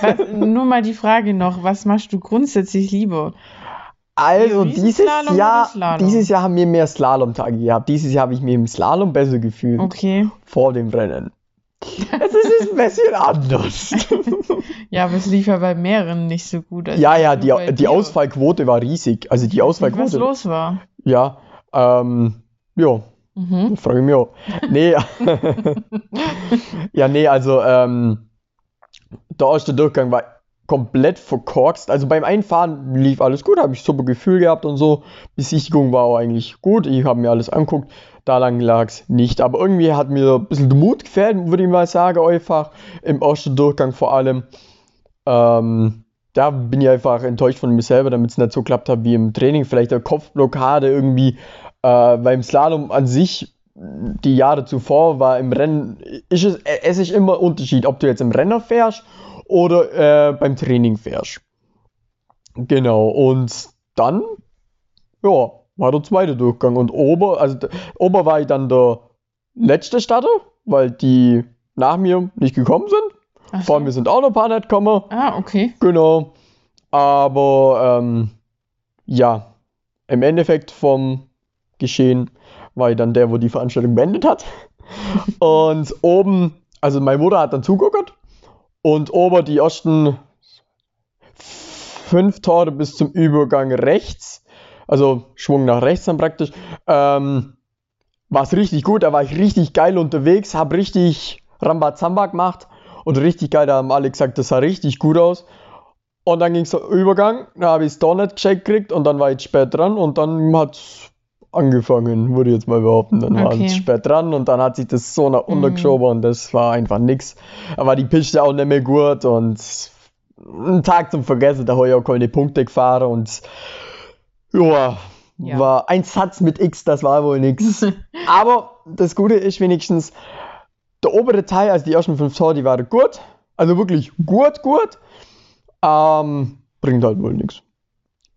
Was, nur mal die Frage noch, was machst du grundsätzlich lieber? Also dieses Jahr, dieses Jahr haben wir mehr Slalom-Tage gehabt. Dieses Jahr habe ich mich im Slalom besser gefühlt Okay. vor dem Rennen. Es ist ein bisschen anders. (laughs) Ja, aber es lief ja bei mehreren nicht so gut. Also ja, ja, die, die. Ausfallquote war riesig. Also die Was Ausfallquote. los war. Ja, ähm, ja, Mhm. frage ich mich auch. Nee, (laughs) (laughs) ja, nee, also ähm, der erste Durchgang war komplett verkorkst. Also beim Einfahren lief alles gut, habe ich super Gefühl gehabt und so. Besichtigung war auch eigentlich gut, ich habe mir alles anguckt. Da lang lag es nicht. Aber irgendwie hat mir ein bisschen der Mut gefällt, würde ich mal sagen, einfach. Im ersten Durchgang vor allem. Ähm, da bin ich einfach enttäuscht von mir selber, damit es nicht so klappt hat wie im Training. Vielleicht eine Kopfblockade irgendwie. Äh, beim Slalom an sich, die Jahre zuvor, war im Rennen, ist es, es ist immer Unterschied, ob du jetzt im Renner fährst oder äh, beim Training fährst. Genau, und dann, ja, war der zweite Durchgang. Und Ober, also Ober war ich dann der letzte Starter, weil die nach mir nicht gekommen sind. Ach Vor so. mir sind auch noch ein paar nicht gekommen. Ah, okay. Genau. Aber ähm, ja, im Endeffekt vom Geschehen war ich dann der, wo die Veranstaltung beendet hat. (laughs) Und oben, also meine Mutter hat dann zugeguckt und oben die ersten fünf Tore bis zum Übergang rechts, also Schwung nach rechts dann praktisch, ähm, war es richtig gut, da war ich richtig geil unterwegs, habe richtig Rambazamba gemacht und richtig geil, da haben alle gesagt, das sah richtig gut aus. Und dann ging es Übergang, da habe ich es doch nicht gecheckt gekriegt und dann war ich spät dran und dann hat angefangen, würde ich jetzt mal behaupten. Dann waren Okay. sie spät dran und dann hat sich das so nach unten Mhm. geschoben und das war einfach nix. War die Piste auch nicht mehr gut und ein Tag zum Vergessen, da habe ich auch keine Punkte gefahren und ja, Ja. war ein Satz mit X, das war wohl nix. (laughs) Aber das Gute ist wenigstens, der obere Teil, also die ersten fünf Tore, die waren gut. Also wirklich gut, gut. Ähm, bringt halt wohl nichts.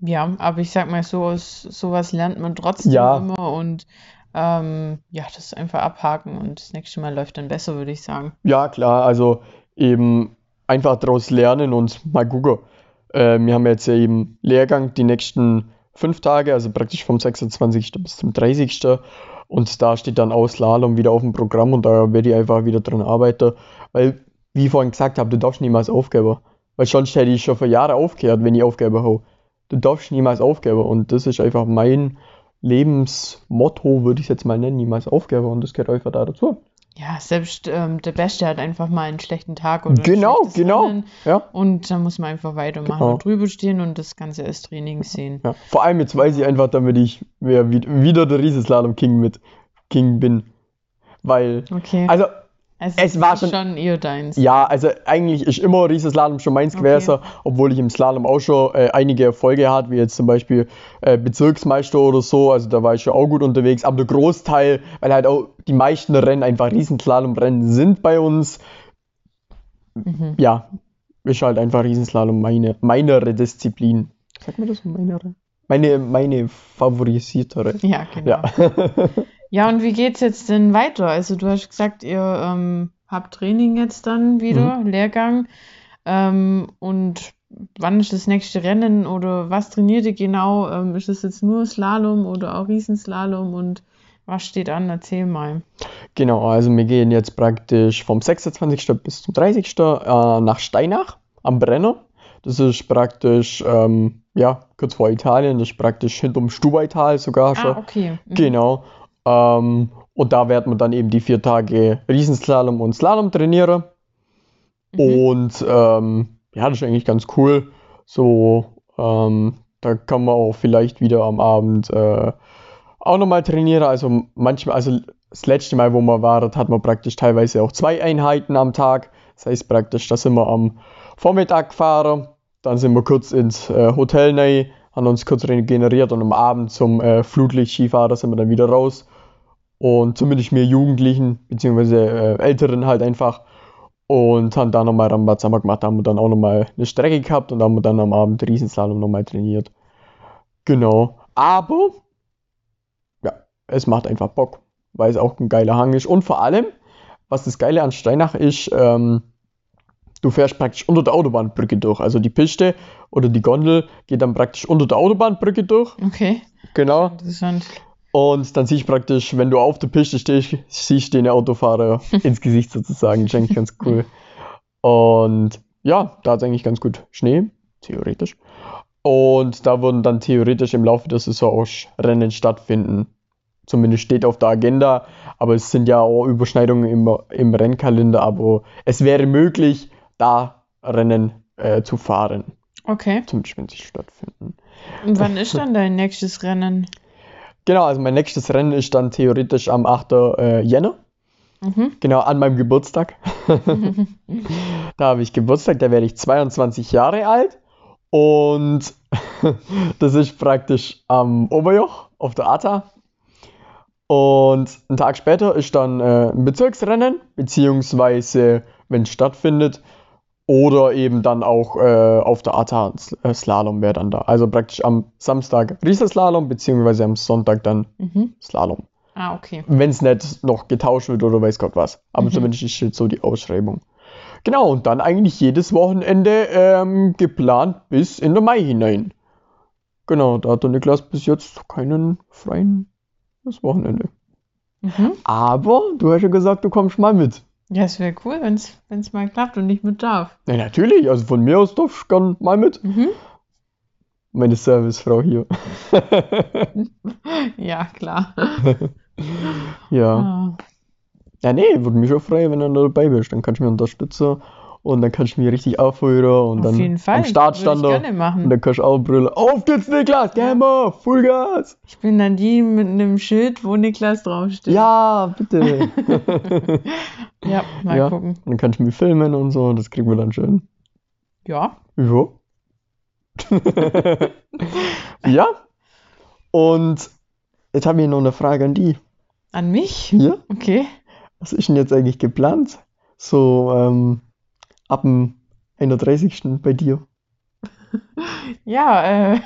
Ja, aber ich sag mal so, sowas lernt man trotzdem Ja. immer und ähm, ja, das einfach abhaken und das nächste Mal läuft dann besser, würde ich sagen. Ja, klar, also eben einfach daraus lernen und mal gucken. Äh, wir haben jetzt ja eben Lehrgang die nächsten fünf Tage, also praktisch vom 26. bis zum 30. Und da steht dann auch Slalom wieder auf dem Programm und da werde ich einfach wieder dran arbeiten. Weil, wie ich vorhin gesagt habe, du darfst niemals aufgeben. Weil sonst hätte ich schon vor Jahren aufgehört, wenn ich aufgeben habe. Du darfst niemals aufgeben. Und das ist einfach mein Lebensmotto, würde ich es jetzt mal nennen, niemals aufgeben. Und das gehört einfach da dazu. Ja, selbst ähm, der Beste hat einfach mal einen schlechten Tag oder ein Genau, schlechtes genau. Rennen Ja. und dann muss man einfach weitermachen Genau. und drüber stehen und das Ganze als Training sehen. Ja, vor allem jetzt weiß ich einfach, damit ich wieder der Riesenslalom King mit King bin. Weil, Okay, also, also es war schon- schon eher deins. ja, also eigentlich ist immer Riesenslalom schon meins Okay. gewesen, obwohl ich im Slalom auch schon äh, einige Erfolge hatte, wie jetzt zum Beispiel äh, Bezirksmeister oder so, also da war ich schon auch gut unterwegs, aber der Großteil, weil halt auch die meisten Rennen einfach Riesenslalom-Rennen sind bei uns, Mhm. ja, ist halt einfach Riesenslalom meine, meinere Disziplin. Sag mir das, meinere? Meine, meine favorisiertere. Ja, genau. Ja. (laughs) Ja, und wie geht's jetzt denn weiter? Also du hast gesagt, ihr ähm, habt Training jetzt dann wieder, Mhm. Lehrgang. Ähm, und wann ist das nächste Rennen oder was trainiert ihr genau? Ähm, ist es jetzt nur Slalom oder auch Riesenslalom und was steht an? Erzähl mal. Genau, also wir gehen jetzt praktisch vom 26. bis zum 30. Äh, nach Steinach am Brenner. Das ist praktisch, ähm, ja, kurz vor Italien, das ist praktisch hinterm Stubaital sogar schon. Ah, okay. Mhm. Genau. Ähm, und da werden wir dann eben die vier Tage Riesenslalom und Slalom trainieren. Mhm. Und ähm, ja, das ist eigentlich ganz cool. So, ähm, da kann man auch vielleicht wieder am Abend äh, auch nochmal trainieren. Also manchmal, also das letzte Mal, wo wir waren, hat man praktisch teilweise auch zwei Einheiten am Tag. Das heißt praktisch, da sind wir am Vormittag gefahren, dann sind wir kurz ins äh, Hotel rein, haben uns kurz regeneriert und am Abend zum äh, Flutlicht-Skifahren sind wir dann wieder raus. Und zumindest wir Jugendlichen, beziehungsweise äh, Älteren halt einfach. Und haben dann nochmal Rambazamba gemacht, da haben wir dann auch nochmal eine Strecke gehabt und haben wir dann am Abend Riesenslalom nochmal trainiert. Genau. Aber, ja, es macht einfach Bock, weil es auch ein geiler Hang ist. Und vor allem, was das Geile an Steinach ist, ähm, du fährst praktisch unter der Autobahnbrücke durch. Also die Piste oder die Gondel geht dann praktisch unter der Autobahnbrücke durch. Okay, Genau. interessant. Und dann siehst du praktisch, wenn du auf der Piste stehst, siehst du den Autofahrer (laughs) ins Gesicht sozusagen. Das ist eigentlich ganz cool. Und ja, da hat es eigentlich ganz gut Schnee, theoretisch. Und da würden dann theoretisch im Laufe der Saison auch Rennen stattfinden. Zumindest steht auf der Agenda, aber es sind ja auch Überschneidungen im, im Rennkalender, aber es wäre möglich, da Rennen äh, zu fahren. Okay. Zumindest wenn sie stattfinden. Und wann ist dann dein nächstes Rennen? Genau, also mein nächstes Rennen ist dann theoretisch am 8. Äh, Jänner. Mhm. Genau, an meinem Geburtstag. (laughs) da habe ich Geburtstag, da werde ich 22 Jahre alt. Und (laughs) das ist praktisch am Oberjoch auf der ATA. Und einen Tag später ist dann äh, ein Bezirksrennen, beziehungsweise, wenn es stattfindet, oder eben dann auch äh, auf der äh, Slalom wäre dann da. Also praktisch am Samstag Riesenslalom, beziehungsweise am Sonntag dann Mhm. Slalom. Ah, okay. Wenn es nicht noch getauscht wird oder weiß Gott was. Aber Mhm. zumindest ist jetzt so die Ausschreibung. Genau, und dann eigentlich jedes Wochenende ähm, geplant bis in den Mai hinein. Genau, da hat der Niklas bis jetzt keinen freien das Wochenende. Mhm. Aber du hast ja gesagt, du kommst mal mit. Ja, es wäre cool, wenn es mal klappt und ich mit darf. Ja, natürlich, also von mir aus darfst du gern mal mit. Mhm. Meine Servicefrau hier. (laughs) Ja, klar. (laughs) ja. Ah. Ja, nee, würde mich auch freuen, wenn du dabei bist. Dann kannst du mich unterstützen. Und dann kannst du mich richtig aufhören und Auf dann am Start stand machen. Und dann kannst du auch brüllen. Auf geht's, Niklas! Mal! Vollgas! Ich bin dann die mit einem Schild, wo Niklas draufsteht. Ja, bitte! (laughs) (laughs) Ja, mal Ja. gucken. Und dann kannst du mich filmen und so. Das kriegen wir dann schön. Ja. Ja. (laughs) ja. Und jetzt habe ich noch eine Frage an die. An mich? Hier? Okay. Was ist denn jetzt eigentlich geplant? So ähm, ab dem 31. bei dir. (laughs) Ja, äh.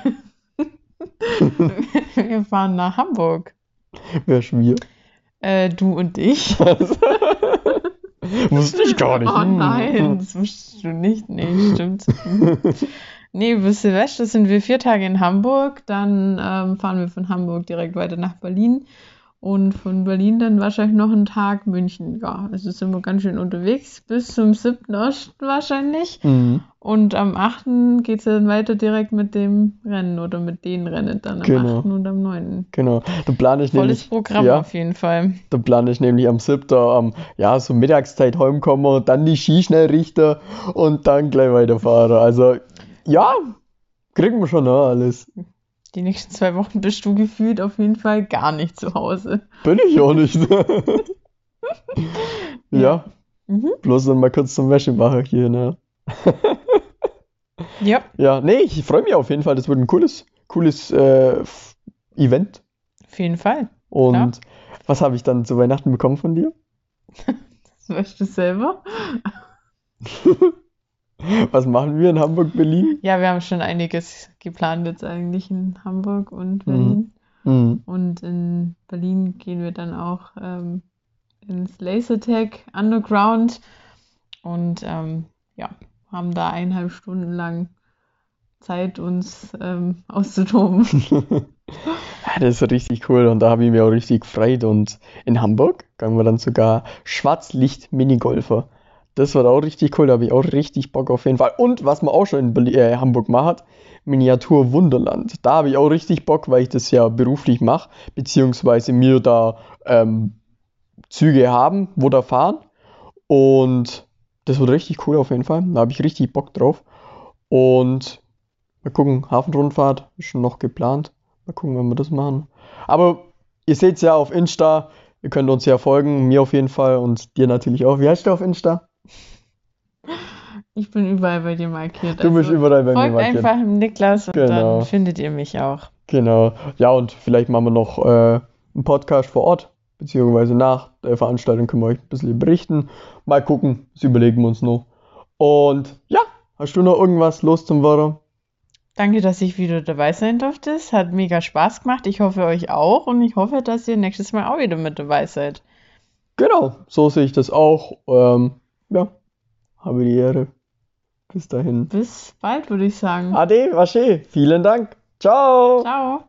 (laughs) wir fahren nach Hamburg. Wer ist wir? Äh, du und ich. (laughs) Wusste ich gar nicht. Oh Hm. nein, das wusstest du nicht. Nee, stimmt. Nee, bis Silvester sind wir vier Tage in Hamburg. Dann ähm, fahren wir von Hamburg direkt weiter nach Berlin. Und von Berlin dann wahrscheinlich noch einen Tag München. Ja, also sind wir ganz schön unterwegs. Bis zum 7. Osten wahrscheinlich. Mhm. Und am 8. geht es dann weiter direkt mit dem Rennen oder mit den Rennen dann am Genau. 8. und am 9. Genau. Da plane ich Volles nämlich, Programm ja. auf jeden Fall. da plane ich nämlich am 7. am ja, so Mittagszeit heimkommen, dann die Ski schnell richten und dann gleich weiterfahren. Also, ja, kriegen wir schon noch alles. Die nächsten zwei Wochen bist du gefühlt auf jeden Fall gar nicht zu Hause. Bin ich auch nicht. (laughs) ja, Mhm. bloß dann mal kurz zum Wäschemacher hier, ne? (laughs) Ja, Ja, nee, ich freue mich auf jeden Fall. Das wird ein cooles, cooles äh, Event. auf jeden Fall. Und Klar. was habe ich dann zu Weihnachten bekommen von dir? (laughs) Das weißt du selber. Was machen wir in Hamburg, Berlin? Ja, wir haben schon einiges geplant jetzt eigentlich in Hamburg und Berlin. Mhm. Und in Berlin gehen wir dann auch ähm, ins Lasertag Underground und ähm, ja, haben da eineinhalb Stunden lang Zeit, uns ähm, (laughs) auszutoben. (laughs) Ja, das ist richtig cool und da habe ich mich auch richtig gefreut. Und in Hamburg gehen wir dann sogar Schwarzlicht-Minigolfer. Das war auch richtig cool, da habe ich auch richtig Bock auf jeden Fall. Und was man auch schon in äh, Hamburg macht, Miniatur Wunderland. Da habe ich auch richtig Bock, weil ich das ja beruflich mache, beziehungsweise mir da ähm, Züge haben, wo da fahren. Und das wird richtig cool auf jeden Fall. Da habe ich richtig Bock drauf. Und mal gucken, Hafenrundfahrt ist schon noch geplant. Mal gucken, wenn wir das machen. Aber ihr seht es ja auf Insta. Ihr könnt uns ja folgen, mir auf jeden Fall und dir natürlich auch. Wie heißt du auf Insta? Ich bin überall bei dir markiert. Du bist also überall bei mir folgt markiert. einfach dem Niklas und Genau. dann findet ihr mich auch. Genau. Ja, und vielleicht machen wir noch äh, einen Podcast vor Ort, beziehungsweise nach der Veranstaltung können wir euch ein bisschen berichten. Mal gucken, das überlegen wir uns noch. Und ja, hast du noch irgendwas los zum Wörter? Danke, dass ich wieder dabei sein durfte. Es hat mega Spaß gemacht. Ich hoffe euch auch und ich hoffe, dass ihr nächstes Mal auch wieder mit dabei seid. Genau, so sehe ich das auch. Ähm, ja, habe die Ehre. Bis dahin. Bis bald, würde ich sagen. Ade, wasche. Vielen Dank. Ciao. Ciao.